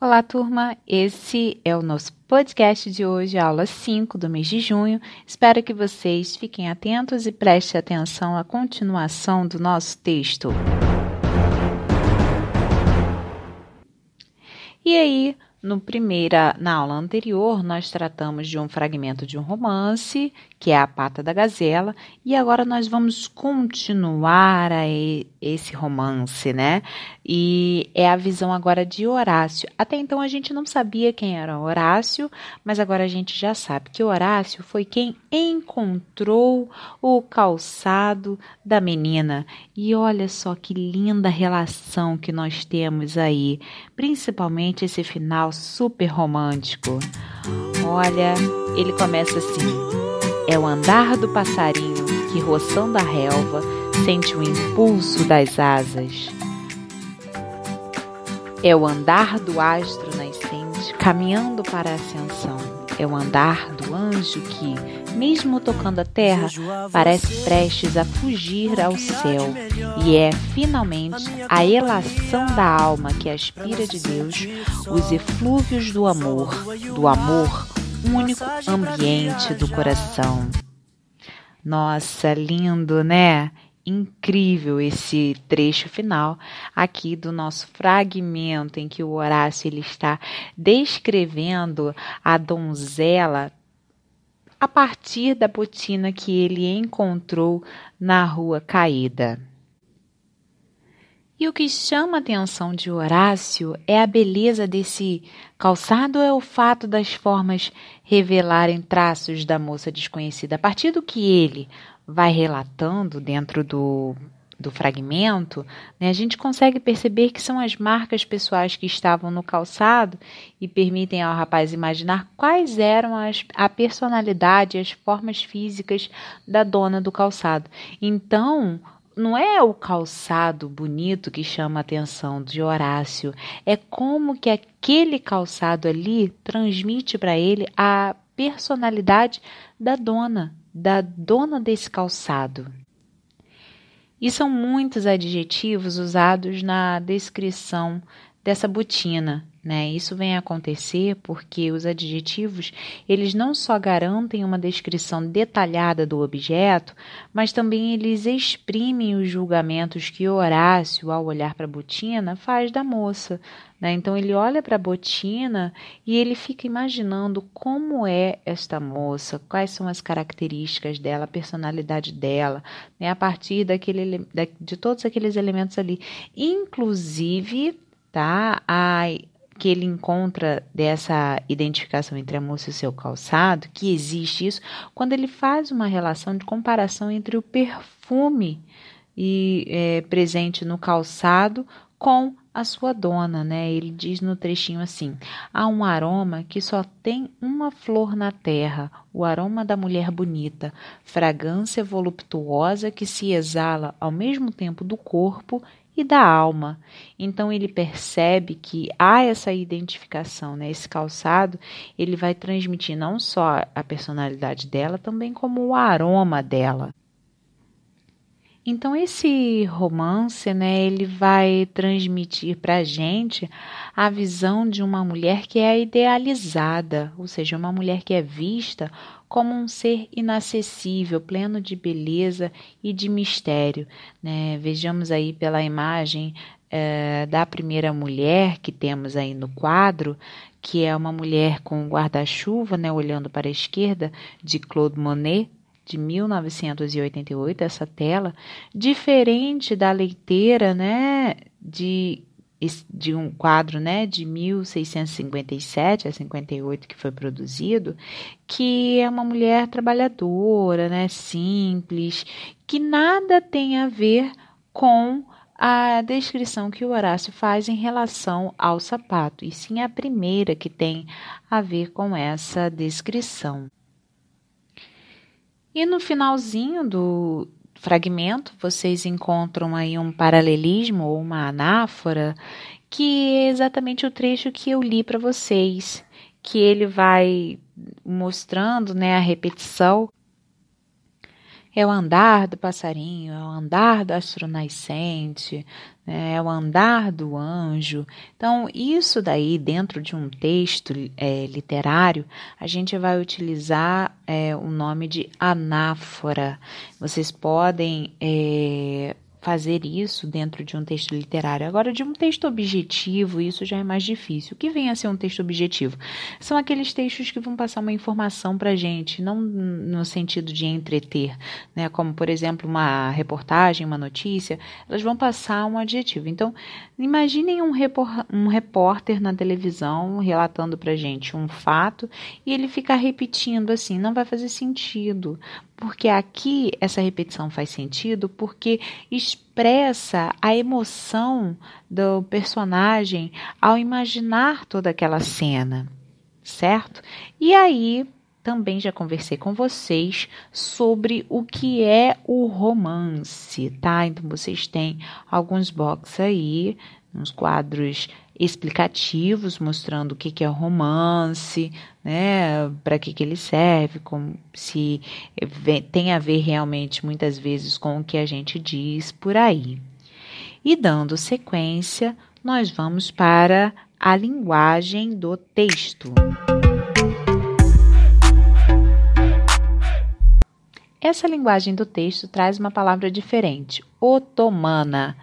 Olá, turma! Esse é o nosso podcast de hoje, aula 5 do mês de junho. Espero que vocês fiquem atentos e prestem atenção à continuação do nosso texto. E aí, no primeira, na aula anterior, nós tratamos de um fragmento de um romance, que é A Pata da Gazela, e agora nós vamos continuar a esse romance, né? E é a visão agora de Horácio. Até então a gente não sabia quem era Horácio, mas agora a gente já sabe que Horácio foi quem encontrou o calçado da menina. E olha só que linda relação que nós temos aí, principalmente esse final super romântico. Olha, ele começa assim: é o andar do passarinho que, roçando a relva, sente o impulso das asas. É o andar do astro nascente caminhando para a ascensão. É o andar do anjo que, mesmo tocando a terra, parece prestes a fugir ao céu. E é, finalmente, a elação da alma que aspira de Deus os eflúvios do amor, do amor, único ambiente do coração. Nossa, lindo, né? incrível esse trecho final aqui do nosso fragmento em que o Horácio ele está descrevendo a donzela a partir da botina que ele encontrou na rua caída. E o que chama a atenção de Horácio é a beleza desse calçado é o fato das formas revelarem traços da moça desconhecida. A partir do que ele vai relatando dentro do, do fragmento, né, a gente consegue perceber que são as marcas pessoais que estavam no calçado e permitem ao rapaz imaginar quais eram as, a personalidade, as formas físicas da dona do calçado. Então, não é o calçado bonito que chama a atenção de Horácio, é como que aquele calçado ali transmite para ele a personalidade da dona, da dona desse calçado. E são muitos adjetivos usados na descrição dessa botina, né? Isso vem a acontecer porque os adjetivos, eles não só garantem uma descrição detalhada do objeto, mas também eles exprimem os julgamentos que Horácio, ao olhar para a botina, faz da moça. Né? Então ele olha para a botina e ele fica imaginando como é esta moça, quais são as características dela, a personalidade dela, né? a partir daquele, de todos aqueles elementos ali. Inclusive, tá? A, que ele encontra dessa identificação entre a moça e o seu calçado, que existe isso, quando ele faz uma relação de comparação entre o perfume e, é, presente no calçado com a sua dona, né? Ele diz no trechinho assim: há um aroma que só tem uma flor na terra, o aroma da mulher bonita, fragrância voluptuosa que se exala ao mesmo tempo do corpo e da alma. Então ele percebe que há essa identificação, né? Esse calçado, ele vai transmitir não só a personalidade dela, também como o aroma dela. Então esse romance, né, ele vai transmitir para a gente a visão de uma mulher que é idealizada, ou seja, uma mulher que é vista como um ser inacessível, pleno de beleza e de mistério. Né? Vejamos aí pela imagem é, da primeira mulher que temos aí no quadro, que é uma mulher com um guarda-chuva, né, olhando para a esquerda, de Claude Monet, de 1988, essa tela, diferente da leiteira, né, de de um quadro né, de 1657 a 58 que foi produzido, que é uma mulher trabalhadora, né, simples, que nada tem a ver com a descrição que o Horácio faz em relação ao sapato, e sim a primeira que tem a ver com essa descrição. E no finalzinho do, fragmento, vocês encontram aí um paralelismo ou uma anáfora, que é exatamente o trecho que eu li para vocês, que ele vai mostrando né, a repetição é o andar do passarinho, é o andar do astronascente? É o andar do anjo. Então, isso daí, dentro de um texto é, literário, a gente vai utilizar é, o nome de anáfora. Vocês podem. É, fazer isso dentro de um texto literário. Agora, de um texto objetivo, isso já é mais difícil. O que vem a ser um texto objetivo? São aqueles textos que vão passar uma informação para a gente, não no sentido de entreter, né? como, por exemplo, uma reportagem, uma notícia, elas vão passar um adjetivo. Então, imaginem um, repor um repórter na televisão relatando para a gente um fato e ele ficar repetindo assim, não vai fazer sentido, porque aqui essa repetição faz sentido porque expressa a emoção do personagem ao imaginar toda aquela cena, certo? E aí também já conversei com vocês sobre o que é o romance, tá? Então vocês têm alguns boxes aí, uns quadros explicativos mostrando o que, é romance, né, para que, que ele serve, como se tem a ver realmente muitas vezes com o que a gente diz por aí. E dando sequência, nós vamos para a linguagem do texto. Essa linguagem do texto traz uma palavra diferente, otomana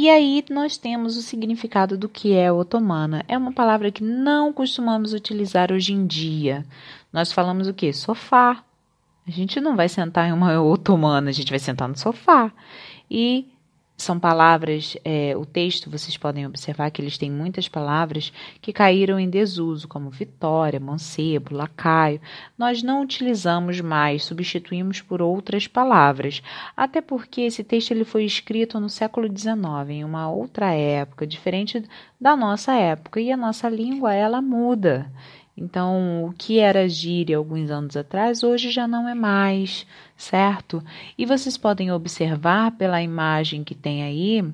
e aí nós temos o significado do que é otomana. É uma palavra que não costumamos utilizar hoje em dia. Nós falamos o que? Sofá. A gente não vai sentar em uma otomana, a gente vai sentar no sofá. E são palavras, é, o texto, vocês podem observar que eles têm muitas palavras que caíram em desuso, como vitória, mancebo, lacaio. Nós não utilizamos mais, substituímos por outras palavras, até porque esse texto ele foi escrito no século XIX, em uma outra época, diferente da nossa época, e a nossa língua ela muda. Então, o que era gíria alguns anos atrás, hoje já não é mais, certo? E vocês podem observar pela imagem que tem aí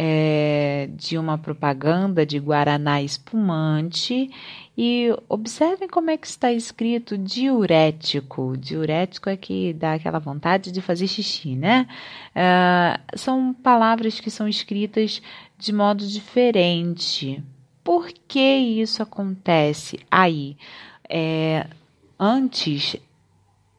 é, de uma propaganda de Guaraná espumante e observem como é que está escrito diurético. Diurético é que dá aquela vontade de fazer xixi, né? É, são palavras que são escritas de modo diferente. Por que isso acontece aí? É, antes,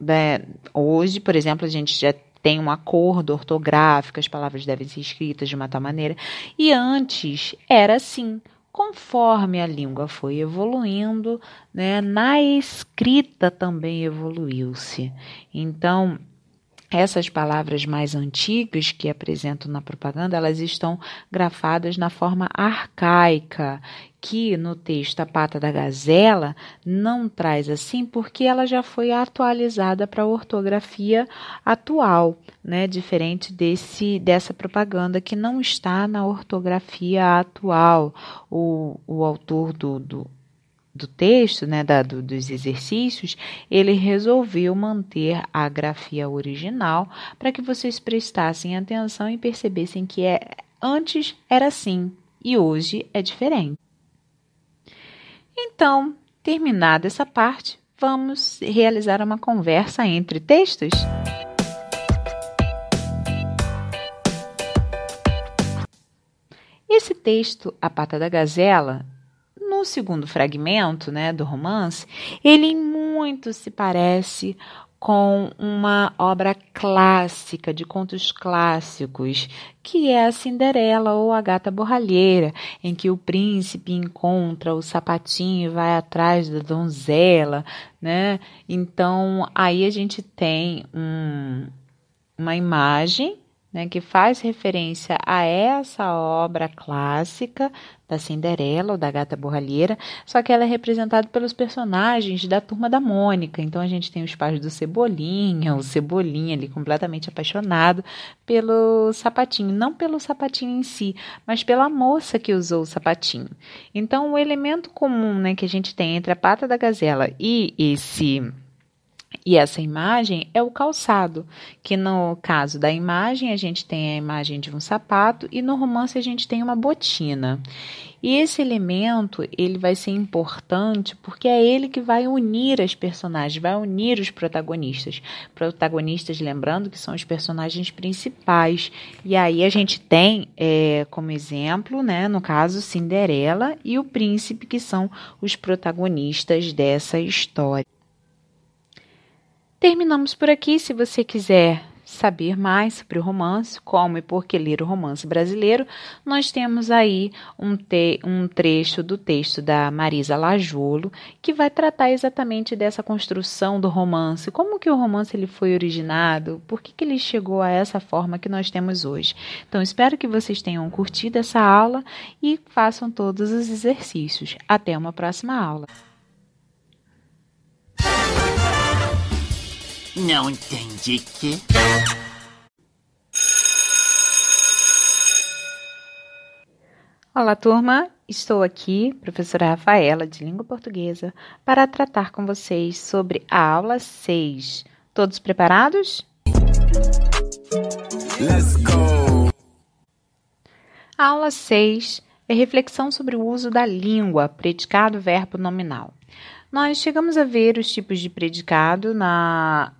né, hoje, por exemplo, a gente já tem um acordo ortográfico, as palavras devem ser escritas de uma tal maneira, e antes era assim. Conforme a língua foi evoluindo, né, na escrita também evoluiu-se. Então, essas palavras mais antigas que apresentam na propaganda, elas estão grafadas na forma arcaica, que no texto A Pata da Gazela não traz assim, porque ela já foi atualizada para a ortografia atual, né? Diferente desse dessa propaganda que não está na ortografia atual. O, o autor do, do do texto, né, da, do, dos exercícios, ele resolveu manter a grafia original para que vocês prestassem atenção e percebessem que é, antes era assim e hoje é diferente. Então, terminada essa parte, vamos realizar uma conversa entre textos? Esse texto, A Pata da Gazela, no segundo fragmento né, do romance, ele muito se parece com uma obra clássica, de contos clássicos, que é a Cinderela ou a Gata Borralheira, em que o príncipe encontra o sapatinho e vai atrás da donzela, né? Então, aí a gente tem um, uma imagem né, que faz referência a essa obra clássica da Cinderela ou da Gata Borralheira, só que ela é representada pelos personagens da turma da Mônica. Então a gente tem os pais do Cebolinha, o Cebolinha ali completamente apaixonado pelo sapatinho, não pelo sapatinho em si, mas pela moça que usou o sapatinho. Então o elemento comum, né, que a gente tem entre a pata da gazela e esse E essa imagem é o calçado, que no caso da imagem a gente tem a imagem de um sapato e no romance a gente tem uma botina. E esse elemento ele vai ser importante porque é ele que vai unir as personagens, vai unir os protagonistas. Protagonistas, lembrando que são os personagens principais. E aí a gente tem é, como exemplo, né, no caso, Cinderela e o príncipe, que são os protagonistas dessa história. Terminamos por aqui. Se você quiser saber mais sobre o romance, como e por que ler o romance brasileiro, nós temos aí um, te, um trecho do texto da Marisa Lajolo que vai tratar exatamente dessa construção do romance, como que o romance ele foi originado, por que, que ele chegou a essa forma que nós temos hoje. Então, espero que vocês tenham curtido essa aula e façam todos os exercícios. Até uma próxima aula. Não entendi que. Olá, turma! Estou aqui, professora Rafaela, de Língua Portuguesa, para tratar com vocês sobre a aula 6. Todos preparados? Let's go! A aula 6 é reflexão sobre o uso da língua, predicado, verbo, nominal. Nós chegamos a ver os tipos de predicado na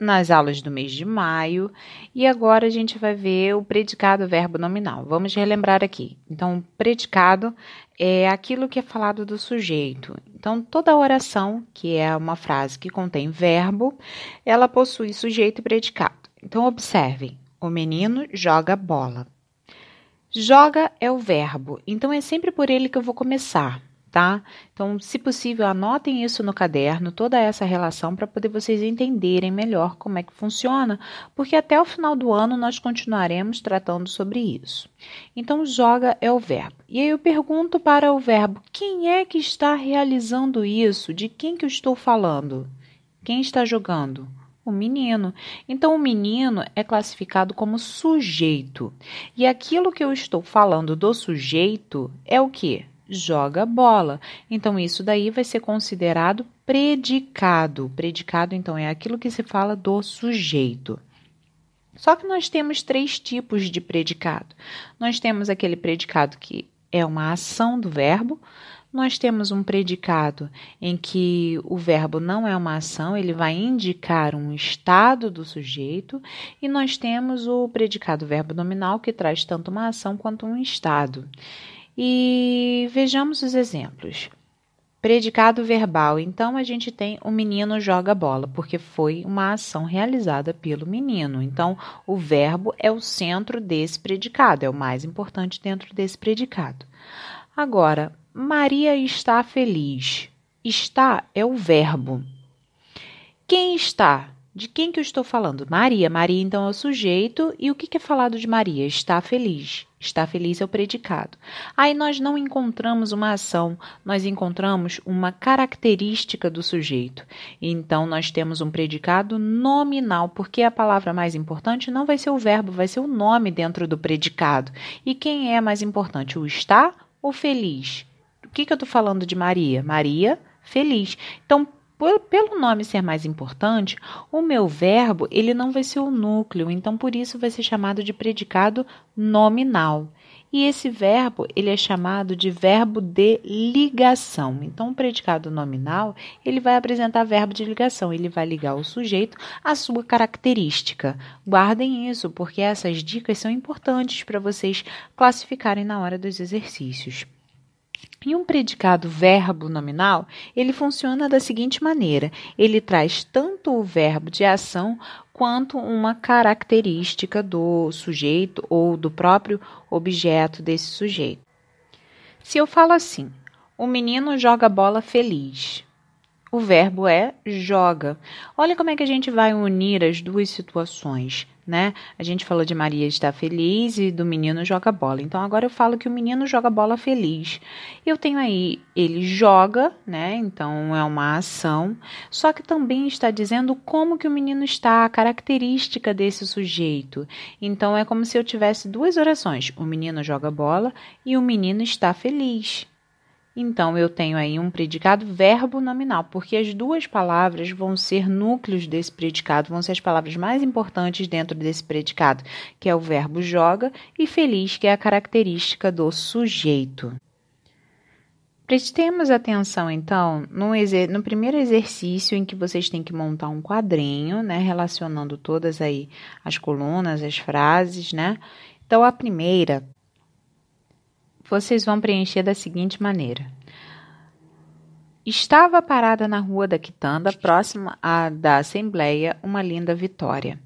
nas aulas do mês de maio e agora a gente vai ver o predicado verbo nominal. Vamos relembrar aqui. Então, o predicado é aquilo que é falado do sujeito. Então, toda oração, que é uma frase que contém verbo, ela possui sujeito e predicado. Então, observem: o menino joga bola. Joga é o verbo, então é sempre por ele que eu vou começar tá? Então, se possível, anotem isso no caderno, toda essa relação, para poder vocês entenderem melhor como é que funciona, porque até o final do ano nós continuaremos tratando sobre isso. Então, joga é o verbo. E aí eu pergunto para o verbo: quem é que está realizando isso? De quem que eu estou falando? Quem está jogando? O menino. Então, o menino é classificado como sujeito. E aquilo que eu estou falando do sujeito é o que? Joga bola. Então, isso daí vai ser considerado predicado. Predicado, então, é aquilo que se fala do sujeito. Só que nós temos três tipos de predicado. Nós temos aquele predicado que é uma ação do verbo, nós temos um predicado em que o verbo não é uma ação, ele vai indicar um estado do sujeito, e nós temos o predicado verbo nominal que traz tanto uma ação quanto um estado. E vejamos os exemplos. Predicado verbal. Então, a gente tem o menino joga bola, porque foi uma ação realizada pelo menino. Então, o verbo é o centro desse predicado, é o mais importante dentro desse predicado. Agora, Maria está feliz. Está é o verbo. Quem está? De quem que eu estou falando? Maria. Maria, então, é o sujeito. E o que é falado de Maria? Está feliz. Está feliz é o predicado. Aí nós não encontramos uma ação, nós encontramos uma característica do sujeito. Então, nós temos um predicado nominal, porque a palavra mais importante não vai ser o verbo, vai ser o nome dentro do predicado. E quem é mais importante, o está ou feliz? O que, que eu estou falando de Maria? Maria, feliz. Então, por, pelo nome ser mais importante, o meu verbo ele não vai ser o núcleo, então por isso vai ser chamado de predicado nominal. E esse verbo ele é chamado de verbo de ligação. Então, o predicado nominal ele vai apresentar verbo de ligação. Ele vai ligar o sujeito à sua característica. Guardem isso, porque essas dicas são importantes para vocês classificarem na hora dos exercícios. E um predicado verbo nominal, ele funciona da seguinte maneira: ele traz tanto o verbo de ação quanto uma característica do sujeito ou do próprio objeto desse sujeito. Se eu falo assim: o menino joga bola feliz. O verbo é joga. Olha como é que a gente vai unir as duas situações né? A gente falou de Maria estar feliz e do menino joga bola. Então agora eu falo que o menino joga bola feliz. Eu tenho aí ele joga, né? Então é uma ação, só que também está dizendo como que o menino está, a característica desse sujeito. Então é como se eu tivesse duas orações: o menino joga bola e o menino está feliz. Então, eu tenho aí um predicado verbo nominal, porque as duas palavras vão ser núcleos desse predicado, vão ser as palavras mais importantes dentro desse predicado, que é o verbo joga, e feliz, que é a característica do sujeito. Prestemos atenção, então, no, no, primeiro exercício em que vocês têm que montar um quadrinho, né, relacionando todas aí as colunas, as frases, né? Então, a primeira vocês vão preencher da seguinte maneira. Estava parada na rua da Quitanda, próxima à da Assembleia, uma linda vitória.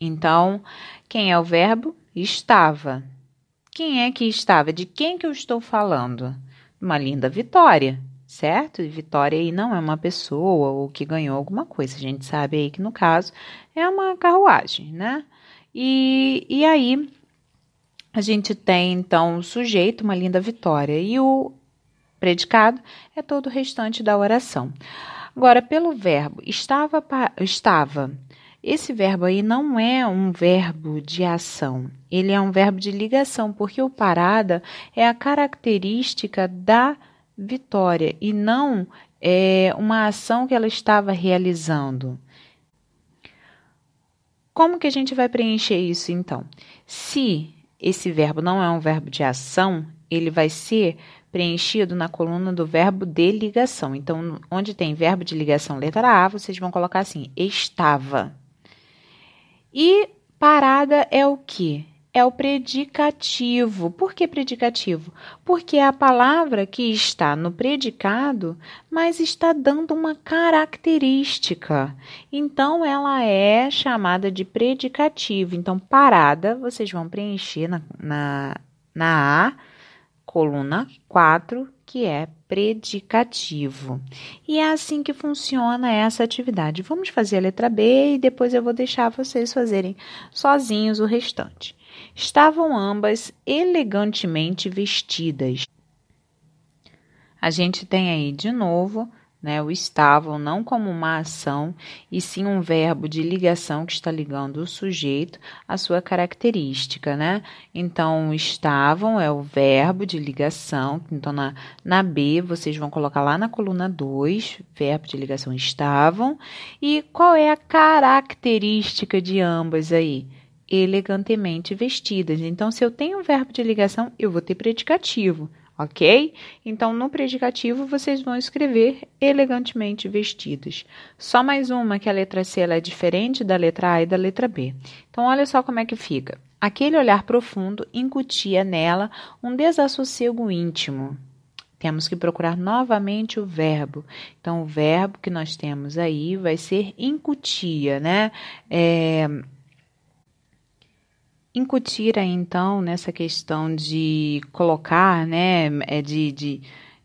Então, quem é o verbo? Estava. Quem é que estava? De quem que eu estou falando? Uma linda vitória, certo? E vitória aí não é uma pessoa ou que ganhou alguma coisa. A gente sabe aí que no caso é uma carruagem, né? E, e aí a gente tem então o sujeito, uma linda vitória, e o predicado é todo o restante da oração. Agora, pelo verbo estava, estava. Esse verbo aí não é um verbo de ação, ele é um verbo de ligação, porque o parada é a característica da vitória e não é uma ação que ela estava realizando. Como que a gente vai preencher isso então? Se esse verbo não é um verbo de ação, ele vai ser preenchido na coluna do verbo de ligação. Então, onde tem verbo de ligação letra A, vocês vão colocar assim: estava. E parada é o que? É o predicativo. Por que predicativo? Porque é a palavra que está no predicado, mas está dando uma característica. Então, ela é chamada de predicativo. Então, parada, vocês vão preencher na, na, na A, coluna 4, que é predicativo. E é assim que funciona essa atividade. Vamos fazer a letra B e depois eu vou deixar vocês fazerem sozinhos o restante. Estavam ambas elegantemente vestidas. A gente tem aí de novo né, o estavam não como uma ação, e sim um verbo de ligação que está ligando o sujeito à sua característica, né? Então, estavam é o verbo de ligação, então na, na B vocês vão colocar lá na coluna 2, verbo de ligação estavam, e qual é a característica de ambas aí? elegantemente vestidas. Então, se eu tenho um verbo de ligação, eu vou ter predicativo, ok? Então, no predicativo, vocês vão escrever elegantemente vestidas. Só mais uma, que a letra C é diferente da letra A e da letra B. Então, olha só como é que fica. Aquele olhar profundo incutia nela um desassossego íntimo. Temos que procurar novamente o verbo. Então, o verbo que nós temos aí vai ser incutia, né? É, incutir aí, então nessa questão de colocar, né, é de, de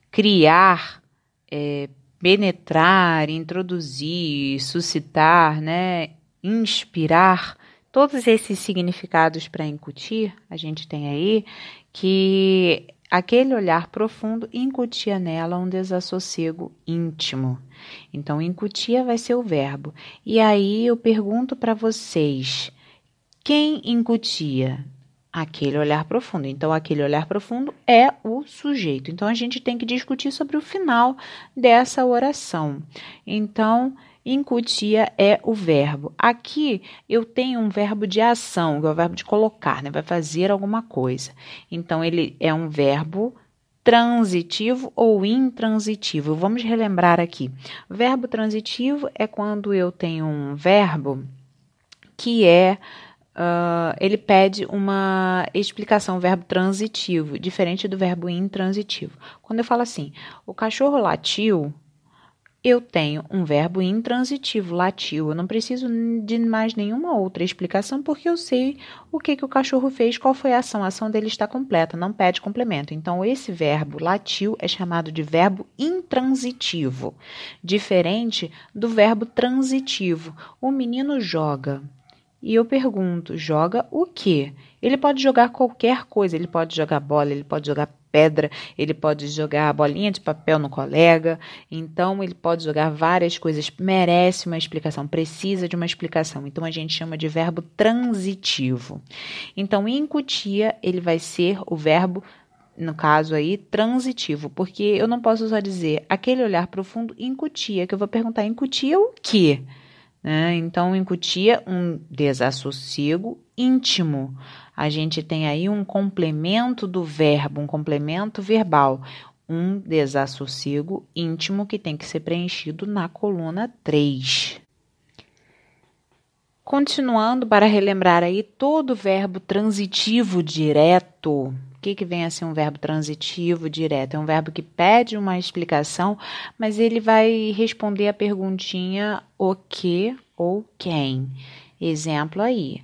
criar, é, penetrar, introduzir, suscitar, né, inspirar, todos esses significados para incutir, a gente tem aí que aquele olhar profundo incutia nela um desassossego íntimo. Então, incutia vai ser o verbo. E aí eu pergunto para vocês, quem incutia? Aquele olhar profundo. Então, aquele olhar profundo é o sujeito. Então, a gente tem que discutir sobre o final dessa oração. Então, incutia é o verbo. Aqui eu tenho um verbo de ação, que é o verbo de colocar, né? Vai fazer alguma coisa. Então, ele é um verbo transitivo ou intransitivo. Vamos relembrar aqui. Verbo transitivo é quando eu tenho um verbo que é Uh, ele pede uma explicação, verbo transitivo, diferente do verbo intransitivo. Quando eu falo assim, o cachorro latiu, eu tenho um verbo intransitivo, latiu. Eu não preciso de mais nenhuma outra explicação, porque eu sei o que, que o cachorro fez, qual foi a ação. A ação dele está completa, não pede complemento. Então, esse verbo latiu é chamado de verbo intransitivo, diferente do verbo transitivo. O menino joga. E eu pergunto: joga o quê? Ele pode jogar qualquer coisa, ele pode jogar bola, ele pode jogar pedra, ele pode jogar bolinha de papel no colega, então ele pode jogar várias coisas, merece uma explicação, precisa de uma explicação. Então a gente chama de verbo transitivo. Então, incutia, ele vai ser o verbo no caso aí, transitivo, porque eu não posso só dizer aquele olhar profundo incutia, que eu vou perguntar incutia o quê? Né? Então, incutia um desassossego íntimo. A gente tem aí um complemento do verbo, um complemento verbal, um desassossego íntimo que tem que ser preenchido na coluna 3. Continuando para relembrar aí todo o verbo transitivo direto. Que, que vem a ser um verbo transitivo direto? É um verbo que pede uma explicação, mas ele vai responder a perguntinha o que ou quem. Exemplo aí.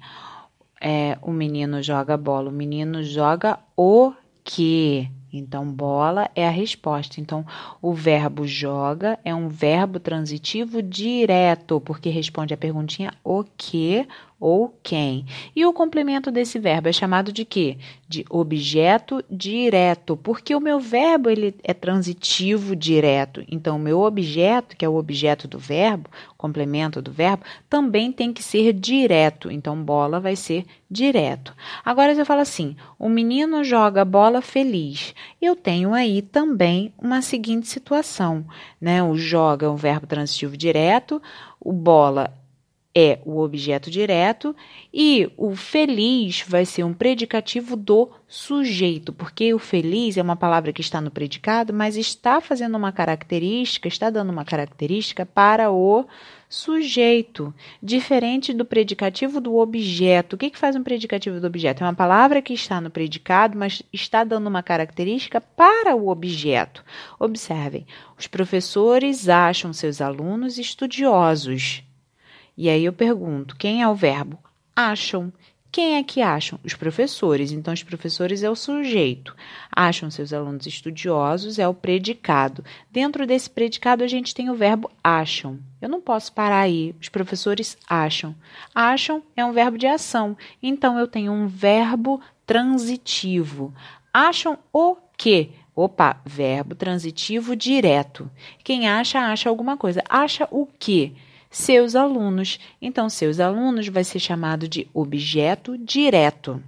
É, o menino joga bola, o menino joga o que? Então, bola é a resposta. Então, o verbo joga é um verbo transitivo direto, porque responde a perguntinha o que ou quem. E o complemento desse verbo é chamado de quê? De objeto direto, porque o meu verbo ele é transitivo direto. Então, o meu objeto, que é o objeto do verbo, complemento do verbo, também tem que ser direto. Então, bola vai ser direto. Agora, eu falo assim: o menino joga bola feliz. Eu tenho aí também uma seguinte situação, né? O joga é um verbo transitivo direto, o bola é o objeto direto e o feliz vai ser um predicativo do sujeito, porque o feliz é uma palavra que está no predicado, mas está fazendo uma característica, está dando uma característica para o sujeito, diferente do predicativo do objeto. O que, que faz um predicativo do objeto? É uma palavra que está no predicado, mas está dando uma característica para o objeto. Observem, os professores acham seus alunos estudiosos. E aí eu pergunto: quem é o verbo? Acham. Quem é que acham? Os professores. Então, os professores é o sujeito. Acham seus alunos estudiosos é o predicado. Dentro desse predicado, a gente tem o verbo acham. Eu não posso parar aí. Os professores acham. Acham é um verbo de ação. Então, eu tenho um verbo transitivo. Acham o quê? Opa, verbo transitivo direto. Quem acha, acha alguma coisa. Acha o quê? Seus alunos. Então, seus alunos vai ser chamado de objeto direto.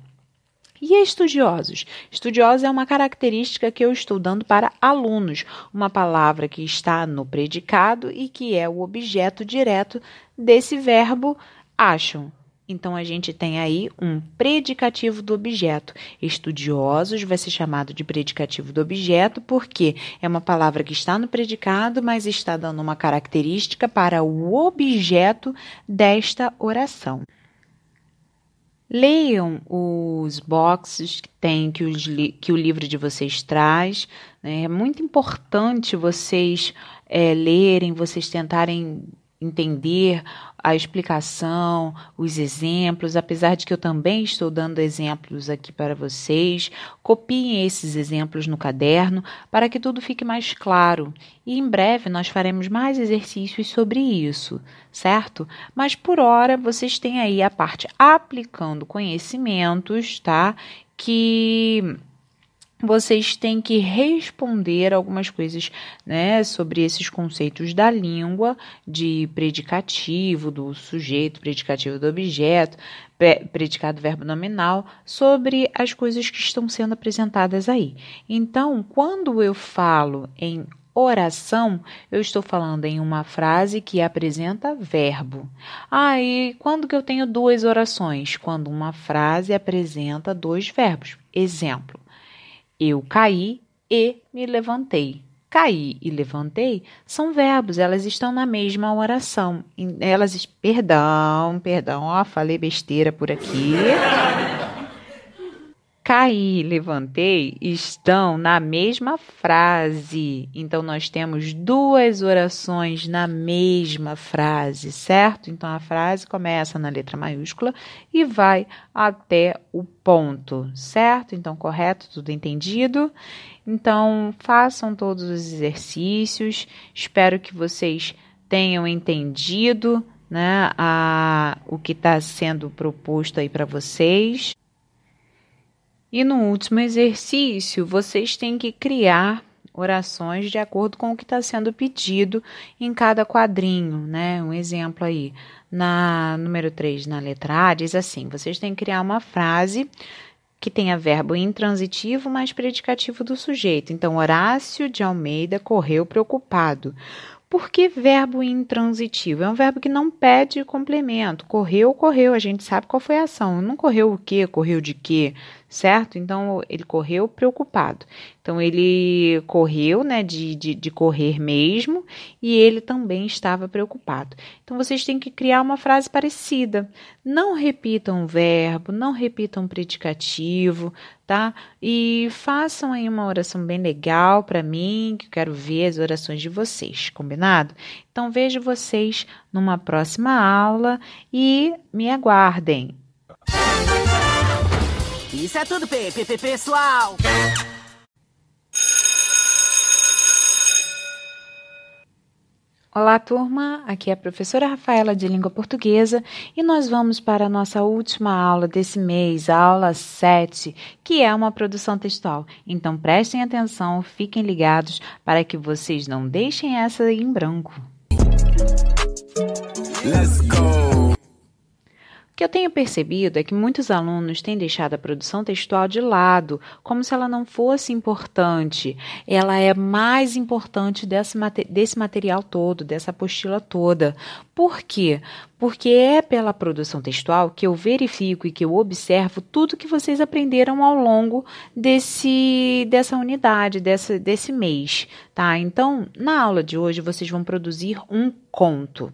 E estudiosos? Estudiosos é uma característica que eu estou dando para alunos, uma palavra que está no predicado e que é o objeto direto desse verbo acham. Então, a gente tem aí um predicativo do objeto. Estudiosos vai ser chamado de predicativo do objeto porque é uma palavra que está no predicado, mas está dando uma característica para o objeto desta oração. Leiam os boxes que tem que, os que o livro de vocês traz. Né? É muito importante vocês é, lerem, vocês tentarem entender a explicação, os exemplos, apesar de que eu também estou dando exemplos aqui para vocês. Copiem esses exemplos no caderno para que tudo fique mais claro. E em breve nós faremos mais exercícios sobre isso, certo? Mas por hora vocês têm aí a parte aplicando conhecimentos, tá? Que vocês têm que responder algumas coisas né, sobre esses conceitos da língua, de predicativo do sujeito, predicativo do objeto, predicado verbo nominal, sobre as coisas que estão sendo apresentadas aí. Então, quando eu falo em oração, eu estou falando em uma frase que apresenta verbo. Ah, e quando que eu tenho duas orações? Quando uma frase apresenta dois verbos. Exemplo. Eu caí e me levantei. Caí e levantei são verbos, elas estão na mesma oração. Elas, perdão, perdão, ó, falei besteira por aqui. Caí levantei estão na mesma frase. Então, nós temos duas orações na mesma frase, certo? Então, a frase começa na letra maiúscula e vai até o ponto, certo? Então, correto? Tudo entendido? Então, façam todos os exercícios. Espero que vocês tenham entendido né, a, o que está sendo proposto aí para vocês. E no último exercício, vocês têm que criar orações de acordo com o que está sendo pedido em cada quadrinho, né? Um exemplo aí. Na número 3, na letra A, diz assim: vocês têm que criar uma frase que tenha verbo intransitivo mais predicativo do sujeito. Então, Horácio de Almeida correu preocupado. Por que verbo intransitivo? É um verbo que não pede complemento. Correu, correu. A gente sabe qual foi a ação. Não correu o quê? Correu de quê? Certo? Então ele correu preocupado. Então ele correu, né, de, de, de, correr mesmo, e ele também estava preocupado. Então vocês têm que criar uma frase parecida. Não repitam verbo, não repitam predicativo, tá? E façam aí uma oração bem legal para mim, que eu quero ver as orações de vocês, combinado? Então vejo vocês numa próxima aula e me aguardem. Isso é tudo, PPP, pessoal! Olá, turma! Aqui é a professora Rafaela de Língua Portuguesa e nós vamos para a nossa última aula desse mês, a aula 7, que é uma produção textual. Então prestem atenção, fiquem ligados para que vocês não deixem essa em branco. Let's go! Que eu tenho percebido é que muitos alunos têm deixado a produção textual de lado, como se ela não fosse importante. Ela é mais importante desse, desse material todo, dessa apostila toda. Por quê? Porque é pela produção textual que eu verifico e que eu observo tudo que vocês aprenderam ao longo desse, dessa unidade, dessa, desse mês, tá? Então, na aula de hoje, vocês vão produzir um conto.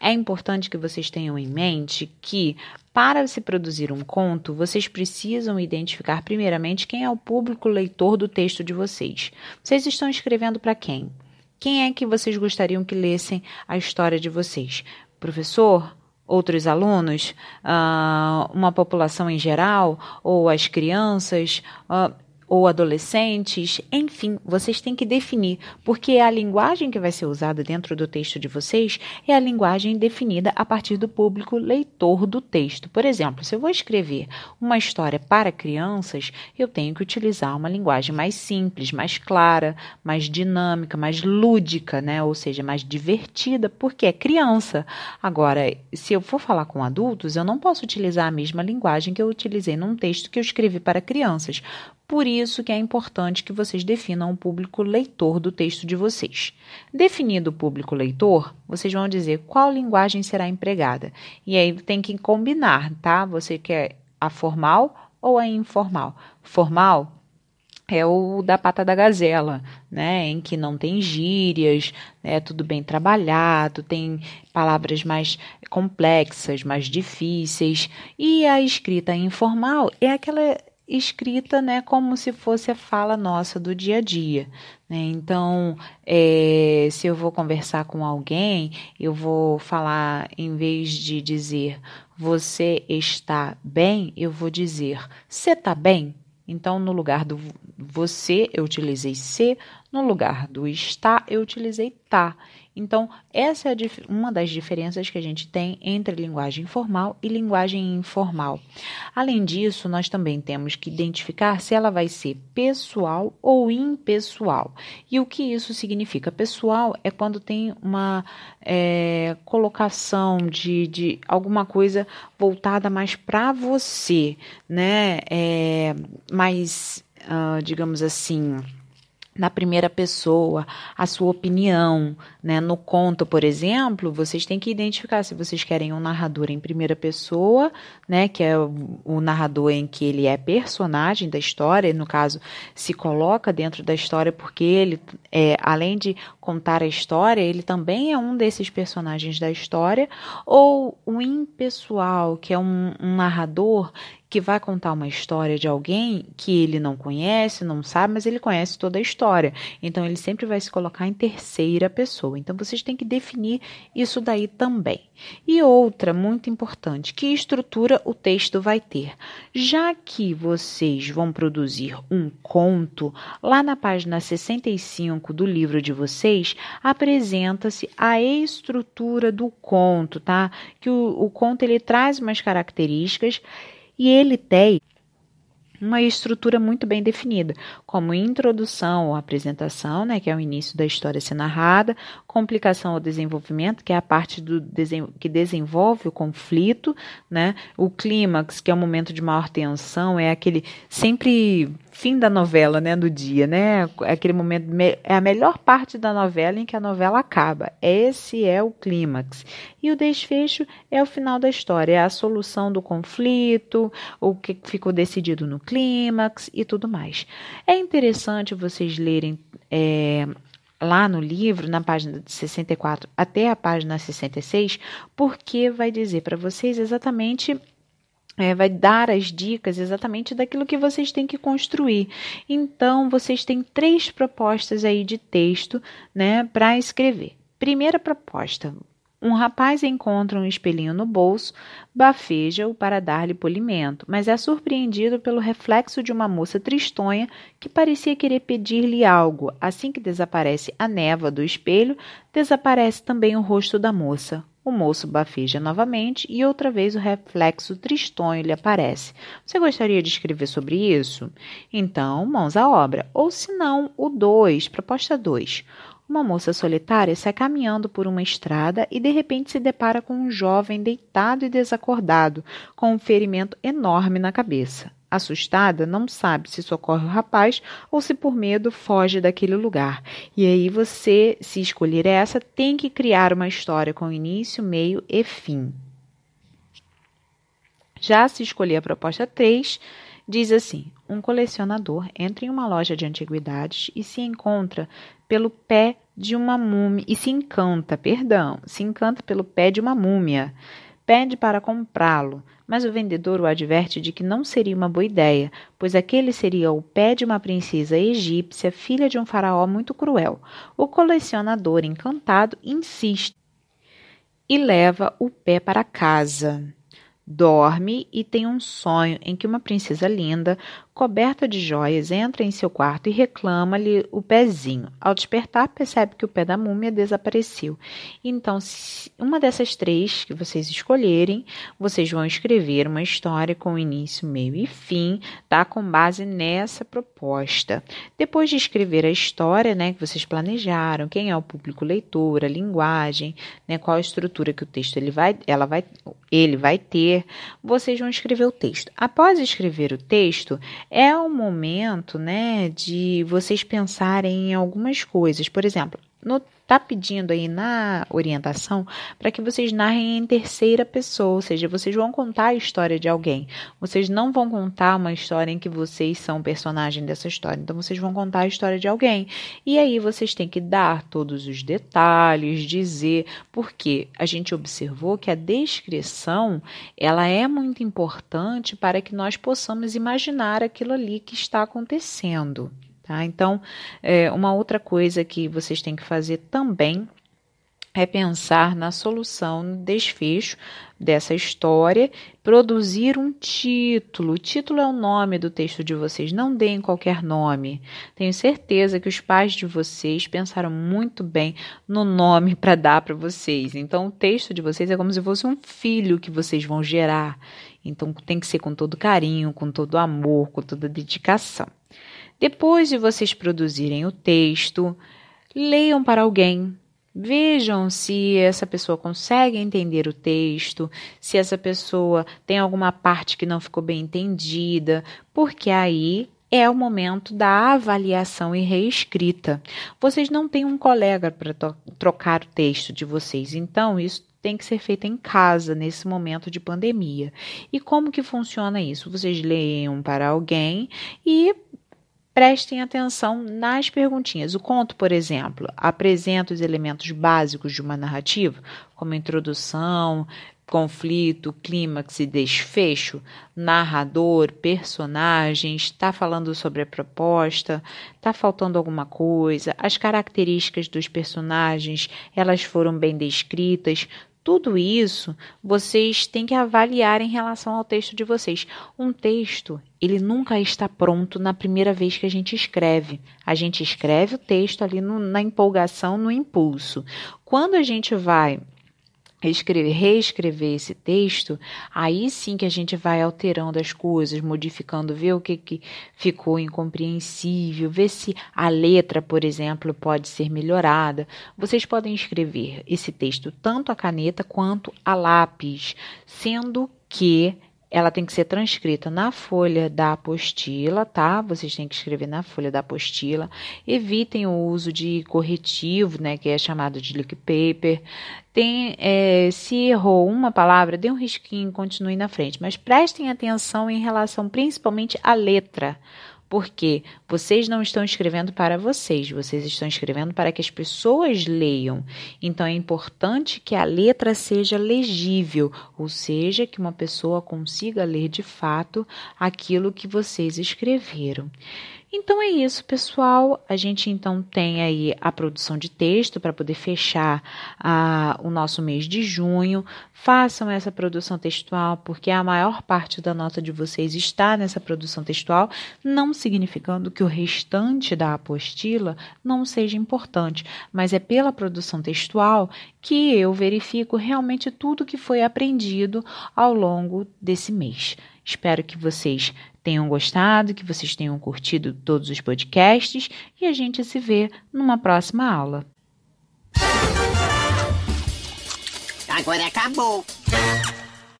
É importante que vocês tenham em mente que para se produzir um conto, vocês precisam identificar primeiramente quem é o público leitor do texto de vocês. Vocês estão escrevendo para quem? Quem é que vocês gostariam que lessem a história de vocês? professor, outros alunos, uh, uma população em geral, ou as crianças. Ou adolescentes, enfim, vocês têm que definir, porque a linguagem que vai ser usada dentro do texto de vocês é a linguagem definida a partir do público leitor do texto. Por exemplo, se eu vou escrever uma história para crianças, eu tenho que utilizar uma linguagem mais simples, mais clara, mais dinâmica, mais lúdica, né? Ou seja, mais divertida, porque é criança. Agora, se eu for falar com adultos, eu não posso utilizar a mesma linguagem que eu utilizei num texto que eu escrevi para crianças, por isso que é importante que vocês definam o público leitor do texto de vocês. Definido o público leitor, vocês vão dizer qual linguagem será empregada. E aí tem que combinar, tá? Você quer a formal ou a informal? Formal é o da pata da gazela, né, em que não tem gírias, é tudo bem trabalhado, tem palavras mais complexas, mais difíceis, e a escrita informal é aquela escrita né, como se fosse a fala nossa do dia a dia. Né? Então, é, se eu vou conversar com alguém, eu vou falar, em vez de dizer você está bem, eu vou dizer você está bem? Então, no lugar do você, eu utilizei se, no lugar do está, eu utilizei tá. Então, essa é uma das diferenças que a gente tem entre linguagem formal e linguagem informal. Além disso, nós também temos que identificar se ela vai ser pessoal ou impessoal. E o que isso significa? Pessoal é quando tem uma é, colocação de, de alguma coisa voltada mais para você, né? É, mais, uh, digamos assim na primeira pessoa, a sua opinião, né? No conto, por exemplo, vocês têm que identificar se vocês querem um narrador em primeira pessoa, né, que é o, narrador em que ele é personagem da história, no caso, se coloca dentro da história porque ele é, além de contar a história, ele também é um desses personagens da história, ou o impessoal, que é um, um narrador que vai contar uma história de alguém que ele não conhece, não sabe, mas ele conhece toda a história. Então ele sempre vai se colocar em terceira pessoa. Então vocês têm que definir isso daí também. E outra muito importante, que estrutura o texto vai ter? Já que vocês vão produzir um conto, lá na página 65 do livro de vocês, apresenta-se a estrutura do conto, tá? Que o, o conto ele traz umas características e ele tem uma estrutura muito bem definida, como introdução ou apresentação, né, que é o início da história ser narrada, complicação ou desenvolvimento, que é a parte do que desenvolve o conflito, né, o clímax, que é o momento de maior tensão, é aquele sempre fim da novela, né, do dia, né? É aquele momento é a melhor parte da novela em que a novela acaba. Esse é o clímax. E o desfecho é o final da história, é a solução do conflito, o que ficou decidido no clímax e tudo mais. É interessante vocês lerem é, lá no livro, na página 64 até a página 66, porque vai dizer para vocês exatamente é, vai dar as dicas exatamente daquilo que vocês têm que construir. Então, vocês têm três propostas aí de texto, né, para escrever. Primeira proposta: um rapaz encontra um espelhinho no bolso, bafeja-o para dar-lhe polimento, mas é surpreendido pelo reflexo de uma moça tristonha que parecia querer pedir-lhe algo. Assim que desaparece a névoa do espelho, desaparece também o rosto da moça. O moço bafeja novamente e outra vez o reflexo tristonho lhe aparece. Você gostaria de escrever sobre isso? Então, mãos à obra. Ou se não, o 2, proposta 2. Uma moça solitária sai caminhando por uma estrada e de repente se depara com um jovem deitado e desacordado, com um ferimento enorme na cabeça. Assustada, não sabe se socorre o rapaz ou se por medo foge daquele lugar. E aí você, se escolher essa, tem que criar uma história com início, meio e fim. Já se escolher a proposta 3, diz assim: um colecionador entra em uma loja de antiguidades e se encontra pelo pé de uma múmia e se encanta, perdão, se encanta pelo pé de uma múmia. Pede para comprá-lo, mas o vendedor o adverte de que não seria uma boa ideia, pois aquele seria o pé de uma princesa egípcia, filha de um faraó muito cruel. O colecionador, encantado, insiste e leva o pé para casa. Dorme e tem um sonho em que uma princesa linda, coberta de joias, entra em seu quarto e reclama-lhe o pezinho. Ao despertar, percebe que o pé da múmia desapareceu. Então, uma dessas três que vocês escolherem, vocês vão escrever uma história com início, meio e fim, tá? Com base nessa proposta. Depois de escrever a história, né, que vocês planejaram, quem é o público leitor, a linguagem, né, qual a estrutura que o texto ele vai, ela vai, ele vai ter, vocês vão escrever o texto. Após escrever o texto, é o momento, né, de vocês pensarem em algumas coisas. Por exemplo, no está pedindo aí na orientação para que vocês narrem em terceira pessoa, ou seja, vocês vão contar a história de alguém. Vocês não vão contar uma história em que vocês são personagem dessa história. Então vocês vão contar a história de alguém. E aí vocês têm que dar todos os detalhes, dizer, porque a gente observou que a descrição, ela é muito importante para que nós possamos imaginar aquilo ali que está acontecendo. Tá? Então, é, uma outra coisa que vocês têm que fazer também é pensar na solução, no desfecho dessa história, produzir um título. O título é o nome do texto de vocês, não deem qualquer nome. Tenho certeza que os pais de vocês pensaram muito bem no nome para dar para vocês. Então, o texto de vocês é como se fosse um filho que vocês vão gerar. Então, tem que ser com todo carinho, com todo amor, com toda dedicação. Depois de vocês produzirem o texto, leiam para alguém. Vejam se essa pessoa consegue entender o texto, se essa pessoa tem alguma parte que não ficou bem entendida, porque aí é o momento da avaliação e reescrita. Vocês não têm um colega para trocar o texto de vocês, então isso tem que ser feito em casa nesse momento de pandemia. E como que funciona isso? Vocês leiam para alguém e Prestem atenção nas perguntinhas. O conto, por exemplo, apresenta os elementos básicos de uma narrativa, como introdução, conflito, clímax e desfecho, narrador, personagens, está falando sobre a proposta, está faltando alguma coisa, as características dos personagens, elas foram bem descritas, tudo isso vocês têm que avaliar em relação ao texto de vocês. Um texto, ele nunca está pronto na primeira vez que a gente escreve. A gente escreve o texto ali no, na empolgação, no impulso. Quando a gente vai escrever, reescrever esse texto, aí sim que a gente vai alterando as coisas, modificando, ver o que, que ficou incompreensível, ver se a letra, por exemplo, pode ser melhorada. Vocês podem escrever esse texto tanto a caneta quanto a lápis, sendo que ela tem que ser transcrita na folha da apostila, tá? Vocês têm que escrever na folha da apostila. Evitem o uso de corretivo, né, que é chamado de lick paper. Tem, é, se errou uma palavra, dê um risquinho e continue na frente. Mas prestem atenção em relação principalmente à letra porque vocês não estão escrevendo para vocês, vocês estão escrevendo para que as pessoas leiam. Então é importante que a letra seja legível, ou seja, que uma pessoa consiga ler de fato aquilo que vocês escreveram. Então é isso, pessoal. A gente então tem aí a produção de texto para poder fechar ah, o nosso mês de junho. Façam essa produção textual, porque a maior parte da nota de vocês está nessa produção textual, não significando que o restante da apostila não seja importante, mas é pela produção textual que eu verifico realmente tudo que foi aprendido ao longo desse mês. Espero que vocês tenham gostado, que vocês tenham curtido todos os podcasts e a gente se vê numa próxima aula. Agora acabou.